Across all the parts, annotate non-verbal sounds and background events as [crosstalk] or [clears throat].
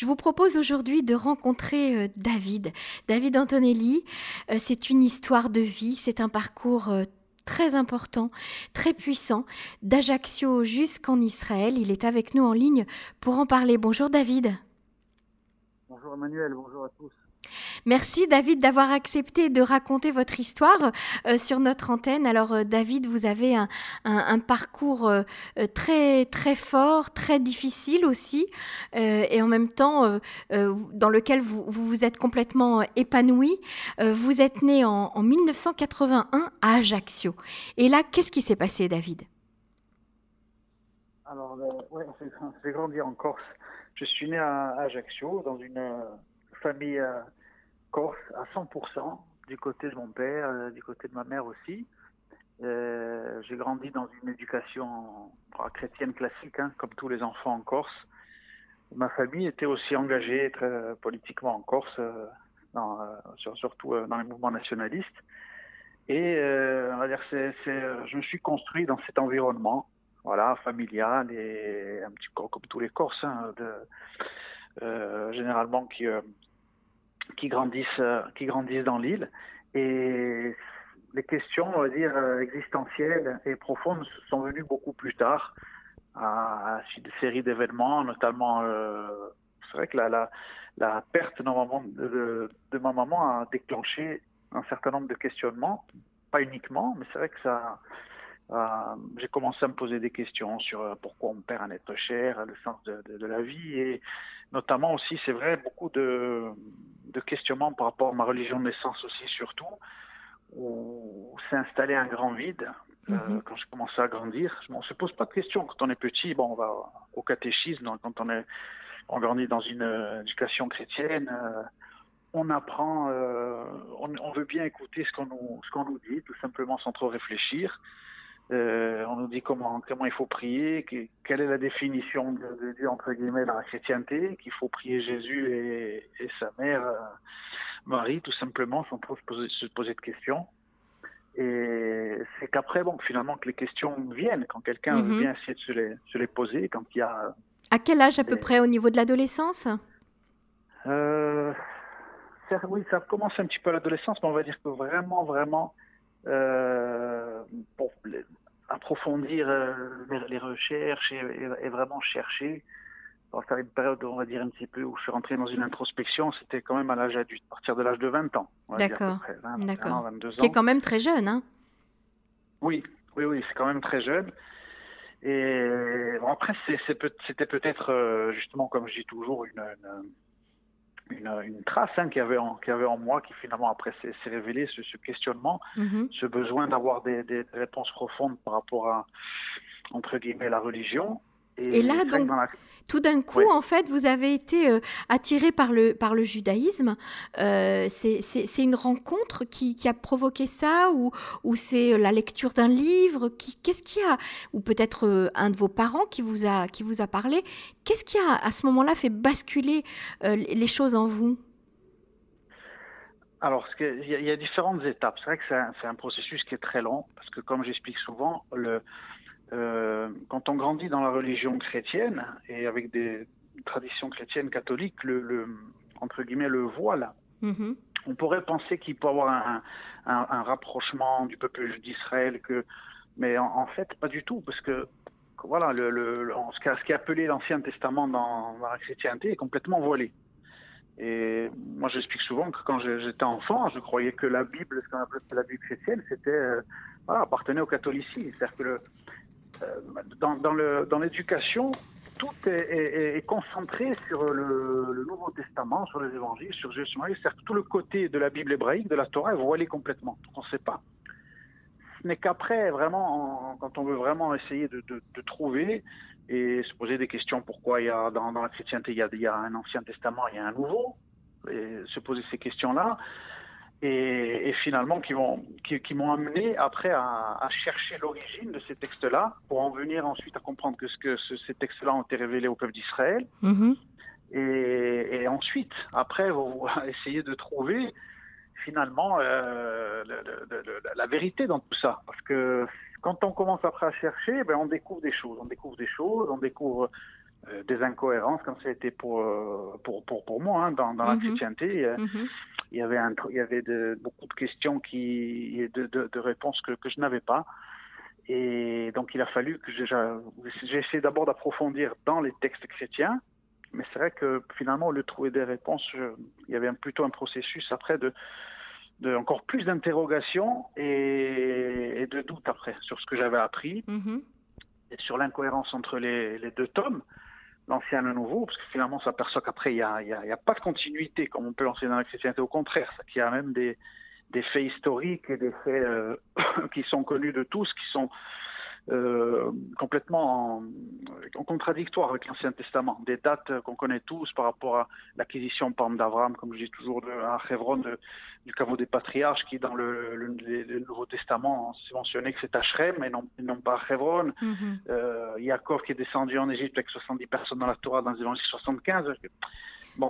Je vous propose aujourd'hui de rencontrer euh, David. David Antonelli, euh, c'est une histoire de vie, c'est un parcours euh, très important, très puissant, d'Ajaccio jusqu'en Israël. Il est avec nous en ligne pour en parler. Bonjour David. Bonjour Emmanuel, bonjour à tous. Merci David d'avoir accepté de raconter votre histoire euh, sur notre antenne. Alors euh, David, vous avez un, parcours euh, très très fort, très difficile aussi, et en même temps dans lequel vous, vous, êtes complètement épanoui. vous êtes né en, en 1981 à Ajaccio. Et là, qu'est-ce qui s'est passé, David? Alors, ouais, j'ai grandi en Corse. Je suis né à Ajaccio dans une famille corse à 100%, du côté de mon père, euh, du côté de ma mère aussi. Euh, j'ai grandi dans une éducation chrétienne classique, hein, comme tous les enfants en Corse. Ma famille était aussi engagée très politiquement en Corse, euh, surtout dans les mouvements nationalistes. Et je me suis construit dans cet environnement, familial et un petit peu comme tous les Corses, hein, euh, généralement qui, euh, qui grandissent, euh, qui grandissent dans l'île. Et les questions, on va dire, existentielles et profondes sont venues beaucoup plus tard, à, une série d'événements, notamment, euh, c'est vrai que la, la, la perte maman, de, de, ma maman a déclenché un certain nombre de questionnements, pas uniquement, mais c'est vrai que ça, euh, j'ai commencé à me poser des questions sur pourquoi on perd un être cher, le sens de, de, de la vie, et notamment aussi, c'est vrai, beaucoup de, de questionnements par rapport à ma religion de naissance aussi, surtout, où s'est installé un grand vide. Mm -hmm. euh, quand je commençais à grandir, on ne se pose pas de questions. Quand on est petit, bon, on va au catéchisme, quand on, est, on grandit dans une euh, éducation chrétienne, euh, on apprend, on, on, veut bien écouter ce qu'on nous, ce qu'on nous dit, tout simplement sans trop réfléchir. Euh, on nous dit comment, comment il faut prier, que, quelle est la définition de, de Dieu, entre guillemets, dans la chrétienté, qu'il faut prier Jésus et, et sa mère, euh, Marie, tout simplement, sans trop se poser, se poser de questions. Et c'est qu'après, bon, finalement, que les questions viennent, quand quelqu'un mm -hmm. veut bien essayer de se les, se les, poser, quand il y a... À quel âge à des... peu près au niveau de l'adolescence? Euh, Oui, ça commence un petit peu à l'adolescence, mais on va dire que vraiment, vraiment... Euh, approfondir euh, les recherches et, vraiment chercher. Ça une période, on va dire, un petit peu où je suis rentré dans une introspection, c'était quand même à l'âge adulte, à partir de l'âge de 20 ans. D'accord. D'accord. Ce qui est quand même très jeune, hein Oui, oui, oui, c'est quand même très jeune. Et bon, après, c'était peut-être, euh, justement, comme je dis toujours, une, une, une, une trace hein, qu'il y, avait en, qu y avait en moi qui finalement après s'est révélé ce, ce, questionnement, mm -hmm. ce besoin d'avoir des, des, réponses profondes par rapport à, entre guillemets, la religion. Et, et là, donc, la... tout d'un coup, ouais. en fait, vous avez été euh, attiré par le, par le judaïsme. Euh, c'est une rencontre qui, qui, a provoqué ça ou, ou c'est la lecture d'un livre Qu'est-ce qui a Ou peut-être euh, un de vos parents qui vous a, qui vous a parlé Qu'est-ce qui a, à ce moment-là, fait basculer euh, les choses en vous? Alors, il y, y, a différentes étapes. C'est vrai que c'est un, un, processus qui est très long, parce que comme j'explique souvent, le, euh, quand on grandit dans la religion chrétienne et avec des traditions chrétiennes catholiques, le, le entre guillemets le voile, -hmm. on pourrait penser qu'il peut avoir un, un, un, rapprochement du peuple d'Israël, que, mais en, en, fait pas du tout, parce que voilà, le, le, ce, qui est appelé l'Ancien Testament dans, dans, la chrétienté est complètement voilé. Et moi, j'explique souvent que quand j'étais enfant, je croyais que la Bible, ce qu'on appelle la Bible chrétienne, c'était euh, voilà, appartenait au catholicisme, c'est-à-dire que le, dans, dans l'éducation, tout est, concentré sur le, Nouveau Testament, sur les évangiles, sur Jésus-Marie. C'est-à-dire tout le côté de la Bible hébraïque, de la Torah, est voilé complètement. On ne sait pas. Ce n'est qu'après, vraiment, quand on veut vraiment essayer de, trouver et se poser des questions, pourquoi il y a dans, la chrétienté, il y, a, il y a un Ancien Testament, il y a un Nouveau, et se poser ces questions-là, et, et, finalement qui m'ont qui, qui m'ont amené après à, à chercher l'origine de ces textes-là pour en venir ensuite à comprendre que, ce que ce, ces textes-là ont été révélés au peuple d'Israël -hmm. et, et, ensuite après vous [laughs] essayer de trouver finalement euh, le, le, le, la vérité dans tout ça parce que quand on commence après à chercher ben on découvre des choses on découvre des choses on découvre des incohérences, comme ça a été pour, pour, pour, pour moi hein, dans, dans la mhm. chrétienté. Mhm. Il y avait, un, il y avait de, beaucoup de questions qui, de, de, de réponses que, que je n'avais pas. Et donc il a fallu que j'ai essayé d'abord d'approfondir dans les textes chrétiens, mais c'est vrai que finalement, au lieu de trouver des réponses, il y avait plutôt un processus après de, de encore plus d'interrogations et, de doutes après sur ce que j'avais appris mm-hmm. et sur l'incohérence entre les, les, deux tomes, l'ancien le nouveau, parce que finalement, on s'aperçoit qu'après, il n'y a, a, a, pas de continuité comme on peut l'enseigner dans la chrétienté. Au contraire, qu'il y a même des, des faits historiques et des faits euh, [coughs] qui sont connus de tous, qui sont euh, complètement en, en, contradictoire avec l'Ancien Testament. Des dates qu'on connaît tous par rapport à l'acquisition, par d'Abraham, comme je dis toujours, de, à Hebron, du caveau des patriarches, qui dans le, le, Nouveau Testament, c'est mentionné que c'est à Shrem et non, non pas à Hebron. Mm euh, Yaakov qui est descendu en Égypte avec 70 personnes dans la Torah dans l'évangile 75.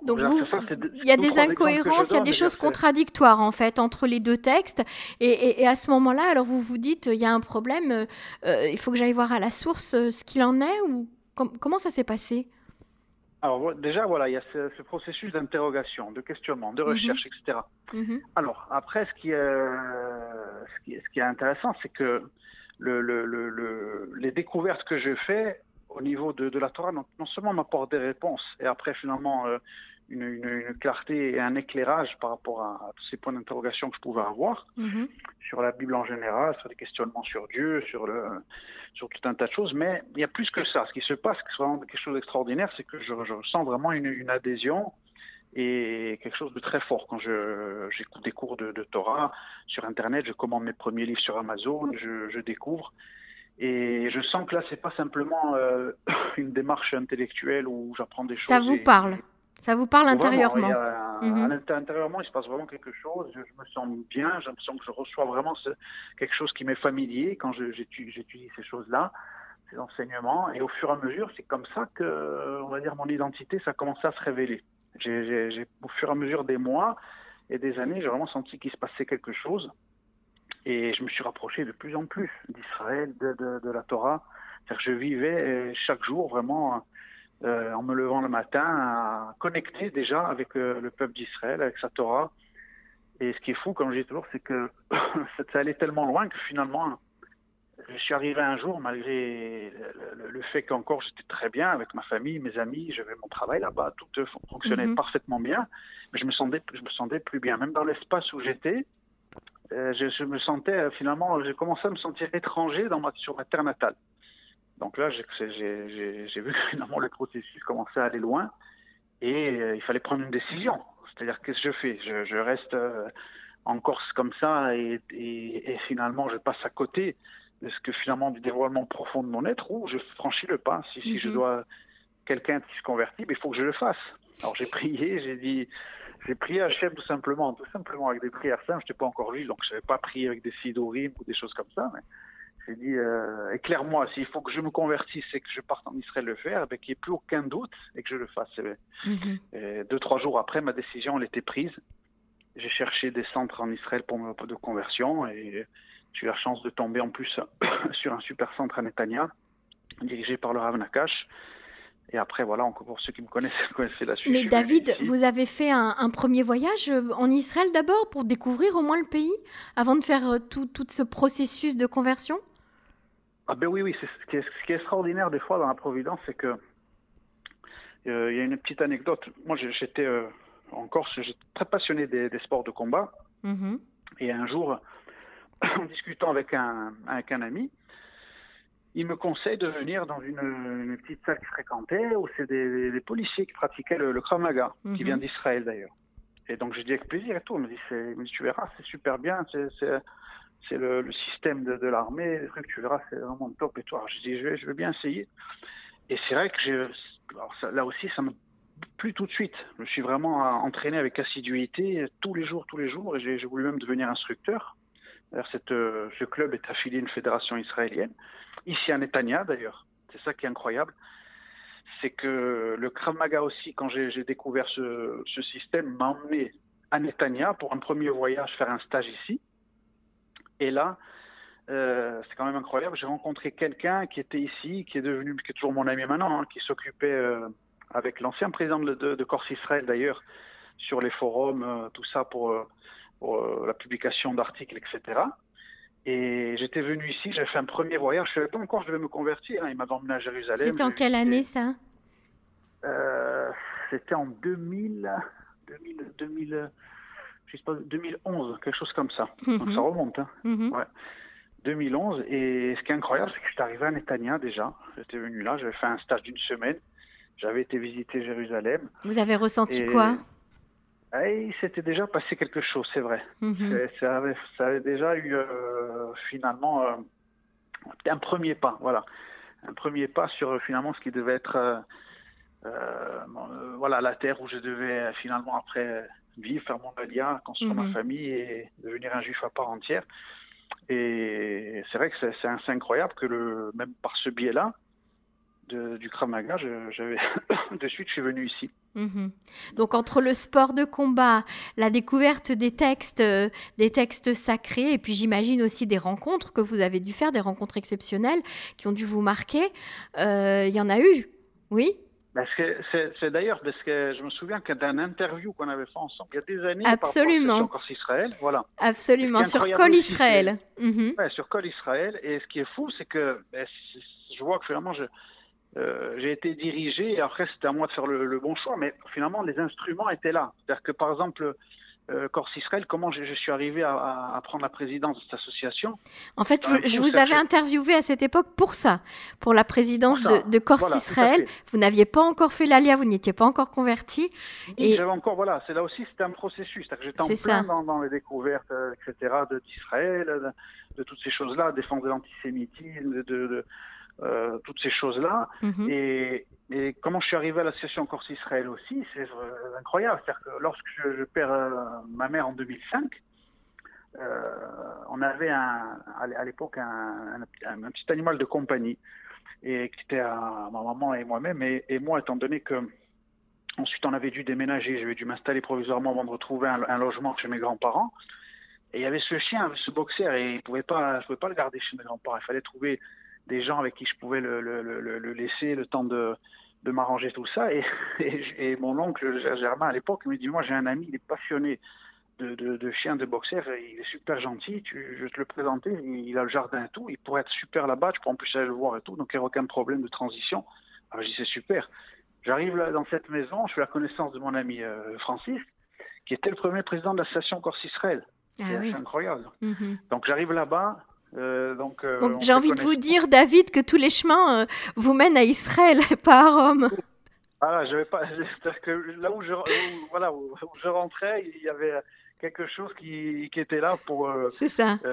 Donc il y a des incohérences, il y a des choses contradictoires en fait entre les deux textes. Et, à ce moment-là, alors vous vous dites, il y a un problème, euh, euh, il faut que j'aille voir à la source euh, ce qu'il en est ou comment ça s'est passé? Alors déjà, voilà, il y a ce, processus d'interrogation, de questionnement, de mhm. recherche, etc. Mhm. Alors après, ce qui est, ce qui est, ce qui est intéressant, c'est que le, le, le, les découvertes que je fais au niveau de, de la Torah, non, non seulement m'apporte des réponses, et après finalement euh, une, une, une, clarté et un éclairage par rapport à, tous ces points d'interrogation que je pouvais avoir mm-hmm. sur la Bible en général, sur des questionnements sur Dieu, sur, le, sur tout un tas de choses. Mais il y a plus que ça. Ce qui se passe, c'est vraiment quelque chose d'extraordinaire, c'est que je, je ressens vraiment une, une adhésion et quelque chose de très fort quand je j'écoute des cours de, de, Torah sur Internet, je commande mes premiers livres sur Amazon, je, je découvre et je sens que là, c'est pas simplement euh, [coughs] une démarche intellectuelle où j'apprends des choses. Ça vous parle Ça vous parle intérieurement mhm. Intérieurement, il se passe vraiment quelque chose. Je, me sens bien. J'ai l'impression que je reçois vraiment quelque chose qui m'est familier quand j'étudie ces choses-là, ces enseignements. Et au fur et à mesure, c'est comme ça que, on va dire, mon identité, ça a commencé à se révéler. J'ai, au fur et à mesure des mois et des années, j'ai vraiment senti qu'il se passait quelque chose. Et je me suis rapproché de plus en plus d'Israël, de, de, de, la Torah. que je vivais euh, chaque jour vraiment euh, en me levant le matin, connecté déjà avec euh, le peuple d'Israël, avec sa Torah. Et ce qui est fou, comme je dis toujours, c'est que [coughs] ça allait tellement loin que finalement, je suis arrivé un jour, malgré le, fait qu'encore j'étais très bien avec ma famille, mes amis, j'avais mon travail là-bas, tout fonctionnait mhm. parfaitement bien, mais je me sentais, je me sentais plus bien. Même dans l'espace où j'étais, euh, je, me sentais euh, finalement, j'ai commencé à me sentir étranger dans ma, sur ma terre natale. Donc là, j'ai vu que [laughs] finalement le processus commençait à aller loin et euh, il fallait prendre une décision. C'est-à-dire qu'est-ce que je fais? Je, je, reste en Corse comme ça et, et, et, finalement je passe à côté de ce que finalement du dévoilement profond de mon être ou je franchis le pas. Si, si je mhm. dois quelqu'un qui se convertit, il faut que je le fasse. Alors j'ai [laughs] prié, j'ai dit j'ai prié Hachem tout simplement, tout simplement avec des prières simples. Je n'étais pas encore juif, donc je n'avais pas prié avec des sidorim ou des choses comme ça. Mais j'ai dit, euh, éclaire-moi, s'il faut que je me convertisse et que je parte en Israël le faire, ben, qu'il n'y ait plus aucun doute et que je le fasse. Mhm. deux, trois jours après, ma décision, elle était prise. J'ai cherché des centres en Israël pour me, de conversion et j'ai eu la chance de tomber en plus [coughs] sur un super centre à Netanya, dirigé par le Rav Nakash. Et après, voilà, encore pour ceux qui me connaissent, [laughs] connaissent la suite. Mais David, vous avez fait un, premier voyage euh, en Israël d'abord pour découvrir au moins le pays, avant de faire euh, tout, tout ce processus de conversion? Ah ben oui, oui. Ce qui, est, ce qui est extraordinaire des fois dans la Providence, c'est que euh, il y a une petite anecdote. Moi, j'étais en Corse, j'étais très passionné des, sports de combat. Mm-hmm. Et un jour, [clears throat] en discutant avec un, avec un ami, il me conseille de venir dans une, petite salle qu'il fréquentait où c'est des, policiers qui pratiquaient le, le Krav Maga, qui mhm. vient d'Israël d'ailleurs. Et donc j'ai dit avec plaisir et tout. Il me dit, tu verras, c'est super bien, c'est le, le, système de, de l'armée, tu verras, c'est vraiment top et tout. Alors je dis, je vais, je vais bien essayer. Et c'est vrai que là aussi, ça me plus tout de suite. Je me suis vraiment entraîné avec assiduité tous les jours, tous les jours, et j'ai voulu même devenir instructeur. Cette, euh, ce club est affilié à une fédération israélienne, ici à Netanya d'ailleurs. C'est ça qui est incroyable. C'est que le Krav Maga aussi, quand j'ai découvert ce, système, m'a emmené à Netanya pour un premier voyage faire un stage ici. Et là, euh, c'est quand même incroyable. J'ai rencontré quelqu'un qui était ici, qui est devenu, qui est toujours mon ami maintenant, hein, qui s'occupait euh, avec l'ancien président de, de, Corse Israël d'ailleurs sur les forums, euh, tout ça pour la publication d'articles, etc. Et j'étais venu ici, j'ai fait un premier voyage. Je ne savais pas encore, je devais me convertir. Hein. Il m'a emmené à Jérusalem. C'était en quelle année ça C'était en 2000, 2000, 2000 je sais pas, 2011, quelque chose comme ça. Donc mhm. ça remonte. Hein. Mhm. ouais. 2011. Et ce qui est incroyable, c'est que je suis arrivé à Netanya déjà. J'étais venu là, j'avais fait un stage d'une semaine. J'avais été visiter Jérusalem. Vous avez ressenti quoi? Eh, Il s'était déjà passé quelque chose, c'est vrai. Mhm. ça, avait, ça, avait, déjà eu euh, finalement euh, un premier pas, voilà. Un premier pas sur finalement ce qui devait être euh, voilà, la terre où je devais finalement après vivre, faire mon alia, construire ma famille et devenir un juif à part entière. Et c'est vrai que c'est incroyable que le, même par ce biais-là, du Krav Maga, [coughs] de suite, je suis venu ici. Mhm. Donc entre le sport de combat, la découverte des textes, euh, des textes sacrés, et puis j'imagine aussi des rencontres que vous avez dû faire, des rencontres exceptionnelles qui ont dû vous marquer, euh, il y en a eu, oui? C'est d'ailleurs parce que je me souviens d'un interview qu'on avait fait ensemble il y a des années Absolument. sur Corse Israël, voilà. Absolument, sur Col Israël. Mhm. sur Col Israël. Et ce qui est fou, c'est que ben, je vois que finalement, euh, j'ai été dirigé et après c'était à moi de faire le, le, bon choix, mais finalement les instruments étaient là. C'est-à-dire que par exemple, euh, Corse Israël, comment je, suis arrivé à, prendre la présidence de cette association? En fait, je, vous avais interviewé à cette époque pour ça, pour la présidence de, Corse Israël. Vous n'aviez pas encore fait l'ALIA, vous n'étiez pas encore converti. et j'avais encore, voilà, c'est là aussi, c'était un processus. J'étais en plein dans, les découvertes, euh, etc., d'Israël, de, de, toutes ces choses-là, défense de l'antisémitisme, de, euh, toutes ces choses-là. Mhm. Et, et, comment je suis arrivé à l'association Corse Israël aussi, c'est euh, incroyable. C'est-à-dire que lorsque je, perds euh, ma mère en 2005, on avait un, à l'époque un, un, petit animal de compagnie et qui était à ma maman et moi-même. Et, et, moi, étant donné que ensuite on avait dû déménager, j'avais dû m'installer provisoirement avant de retrouver un, logement chez mes grands-parents. Et il y avait ce chien, ce boxer, et il pouvait pas, je pouvais pas le garder chez mes grands-parents. Il fallait trouver des gens avec qui je pouvais le, le, le, laisser le temps de, de m'arranger tout ça. Et, [laughs] et, mon oncle Germain à l'époque me dit Moi, j'ai un ami, il est passionné de, de, de chiens de boxer, il est super gentil, tu, je vais te le présenter, il, a le jardin et tout, il pourrait être super là-bas, tu pourrais en plus aller le voir et tout, donc il n'y a aucun problème de transition. Alors je dis C'est super. J'arrive là dans cette maison, je fais la connaissance de mon ami euh, Francis, qui était le premier président de l'association Corse Israël. Ah c'est incroyable. Mm-hmm. Donc j'arrive là-bas, euh, donc, euh, j'ai envie de vous dire, David, que tous les chemins euh, vous mènent à Israël, [laughs] pas à Rome. Voilà, je vais pas. [laughs] que là où je, voilà, où je rentrais, il y avait quelque chose qui, qui était là pour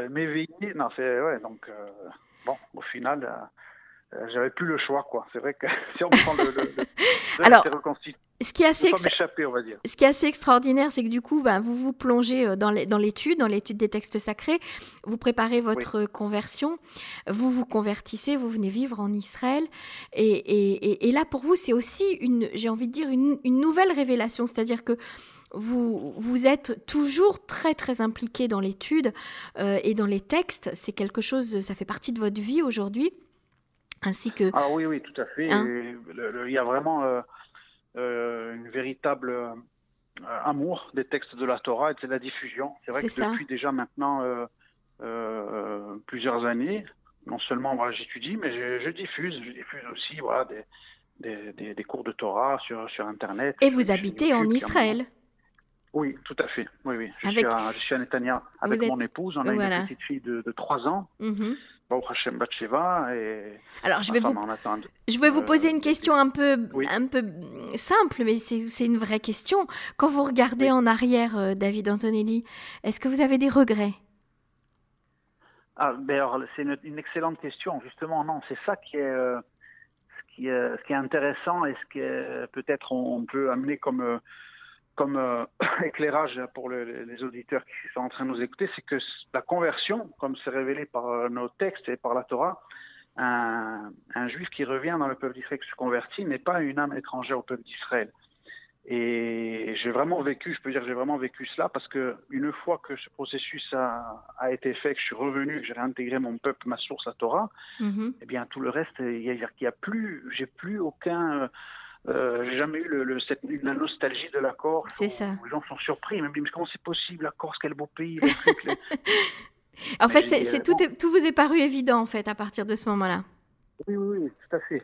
m'éveiller. Non, c'est ouais. Donc bon, au final, j'avais plus le choix, quoi. C'est vrai que [laughs] si on prend le, le, [laughs] Alors, ce qui est assez, Ce qui est assez extraordinaire, c'est que du coup, ben, vous vous plongez euh, dans l'étude, dans l'étude des textes sacrés, vous préparez votre conversion, vous vous convertissez, vous venez vivre en Israël, et, et, et là pour vous, c'est aussi une, j'ai envie de dire, une, une nouvelle révélation, c'est-à-dire que vous, vous êtes toujours très très impliqué dans l'étude euh, et dans les textes. C'est quelque chose, ça fait partie de votre vie aujourd'hui, ainsi que. Ah oui, oui, tout à fait. Hein il y a vraiment. Euh, euh, une véritable euh, amour des textes de la Torah et de la diffusion. C'est vrai que depuis déjà maintenant euh, plusieurs années, non seulement voilà, j'étudie, mais je, diffuse. Je diffuse aussi voilà, des, des, des, cours de Torah sur, sur Internet. Et vous habitez en Israël Oui, tout à fait. Oui, oui. Je, suis, à, je suis à Netanya avec mon épouse. On a une petite fille de, de 3 ans. Mm alors, je vais, vous, je vais vous poser une question un peu, un peu simple, mais c'est une vraie question. Quand vous regardez en arrière, euh, David Antonelli, est-ce que vous avez des regrets? Ah, ben C'est une, excellente question. Justement, non, c'est ça qui est, euh, ce qui est, ce qui est intéressant et ce que peut-être on, peut amener comme comme euh, [coughs] éclairage pour les auditeurs qui sont en train de nous écouter, c'est que la conversion, comme c'est révélé par euh, nos textes et par la Torah, un, juif qui revient dans le peuple d'Israël qui se convertit n'est pas une âme étrangère au peuple d'Israël. Et j'ai vraiment vécu, je peux dire, j'ai vraiment vécu cela parce que une fois que ce processus a, a été fait, que je suis revenu, que j'ai réintégré mon peuple, ma source à Torah, mm-hmm. eh bien tout le reste, il y y a plus, j'ai plus aucun, euh, j'ai jamais eu le, cette, la nostalgie de la Corse. C'est ça. Les gens sont surpris, ils me disent mais comment c'est possible la Corse, quel beau pays. [laughs] en fait, c'est, tout, tout vous est paru évident en fait à partir de ce moment-là. Oui, oui, oui, tout à fait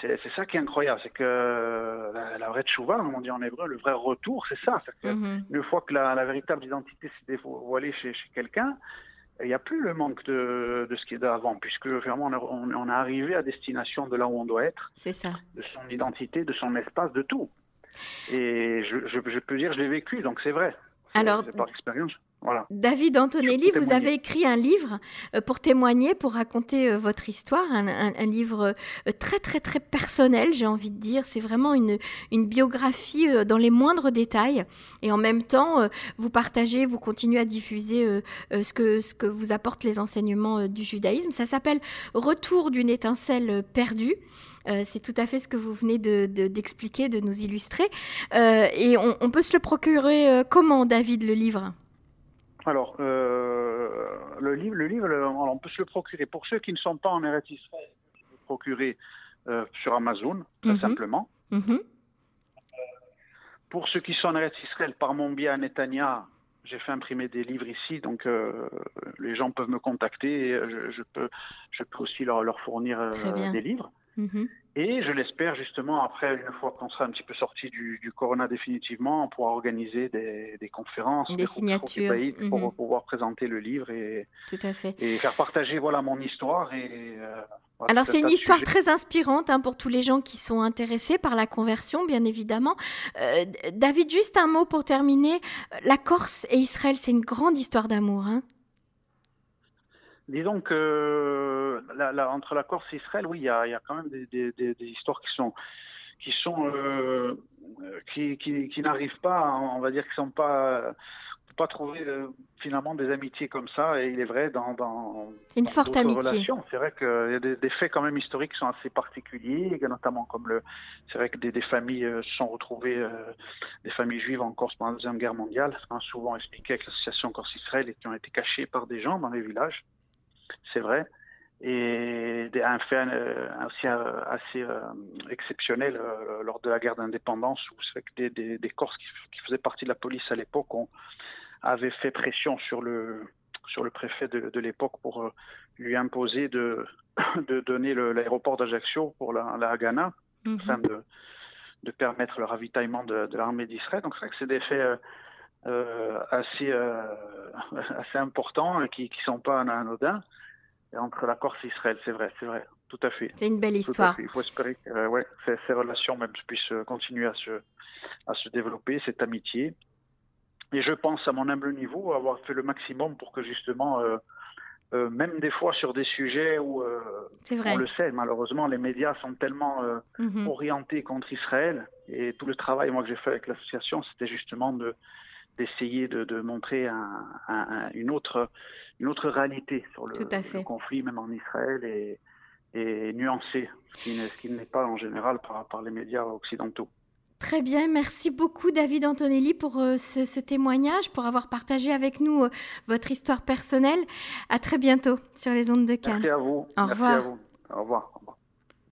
c'est ça qui est incroyable, c'est que la, vraie tchouva, comme on dit en hébreu, le vrai retour, c'est ça. Mhm. Une fois que la, véritable identité s'est dévoilée chez, chez quelqu'un, il n'y a plus le manque de, de ce qui est d'avant, puisque vraiment on, on, est arrivé à destination de là où on doit être. C'est ça. De son identité, de son espace, de tout. Et je, je, je peux dire, je l'ai vécu, donc c'est vrai. Alors, par expérience. David Antonelli, vous avez écrit un livre euh, pour témoigner, pour raconter euh, votre histoire, un, livre euh, très très très personnel, j'ai envie de dire. C'est vraiment une, une biographie dans les moindres détails. Et en même temps, vous partagez, vous continuez à diffuser ce, que, ce que vous apportent les enseignements du judaïsme. Ça s'appelle Retour d'une étincelle perdue. c'est tout à fait ce que vous venez d'expliquer, de, nous illustrer. et on, on, peut se le procurer comment, David, le livre? Alors, euh, le livre, le livre on peut se le procurer. Pour ceux qui ne sont pas en Eretz Israël, on peut le procurer euh, sur Amazon, tout mhm. simplement. Mhm. Pour ceux qui sont en Eretz Israël, par mon biais à Netanya, j'ai fait imprimer des livres ici, donc euh, les gens peuvent me contacter et je, peux, je peux aussi leur, leur fournir des livres. Mhm. Et je l'espère justement, après, une fois qu'on sera un petit peu sorti du, du corona définitivement, on pourra organiser des, des conférences, des, signatures pour mhm. pouvoir présenter le livre et, Tout à fait. et faire partager voilà, mon histoire. Et, euh, Alors c'est une histoire très inspirante hein, pour tous les gens qui sont intéressés par la conversion, bien évidemment. Euh, David, juste un mot pour terminer. La Corse et Israël, c'est une grande histoire d'amour. Hein Disons que la, entre la Corse et Israël, oui, il y a, y a, quand même des, des, des, histoires qui sont qui sont euh, qui, qui, qui n'arrivent pas, on va dire, qui sont pas pas trouver euh, finalement des amitiés comme ça. Et il est vrai dans, dans une forte amitié. C'est vrai qu'il y a des, des, faits quand même historiques qui sont assez particuliers, notamment comme le. C'est vrai que des, des familles euh, se sont retrouvées, euh, des familles juives en Corse pendant la deuxième guerre mondiale, souvent expliqué avec l'association Corse-Israël et qui ont été cachées par des gens dans les villages c'est vrai. Et un fait euh, euh, assez euh, exceptionnel lors de la guerre d'indépendance, où c'est que des, des, des, Corses qui, faisaient partie de la police à l'époque avaient fait pression sur le, sur le préfet de, de l'époque pour lui imposer de, [coughs] de donner l'aéroport d'Ajaccio pour la, la Haganah, mhm. afin de, de permettre le ravitaillement de, l'armée d'Israël. Donc c'est vrai que c'est des faits assez, euh, [laughs] assez importants et qui ne sont pas anodins entre la Corse et Israël, c'est vrai, c'est vrai, tout à fait. C'est une belle histoire. Il faut espérer que euh, ouais, ces, relations même puissent continuer à se, à se développer, cette amitié. Et je pense, à mon humble niveau, avoir fait le maximum pour que justement, euh, euh, même des fois sur des sujets où, on le sait, malheureusement, les médias sont tellement mhm. orientés contre Israël. Et tout le travail, moi, que j'ai fait avec l'association, c'était justement de d'essayer de, de, montrer un, un, une, autre, une autre réalité sur le, conflit, même en Israël, et, et nuancé, ce qui n'est pas en général par, par les médias occidentaux. Très bien, merci beaucoup David Antonelli pour euh, ce, ce, témoignage, pour avoir partagé avec nous euh, votre histoire personnelle. À très bientôt sur les ondes de Cannes. Merci à vous. Au merci revoir. À vous. Au revoir.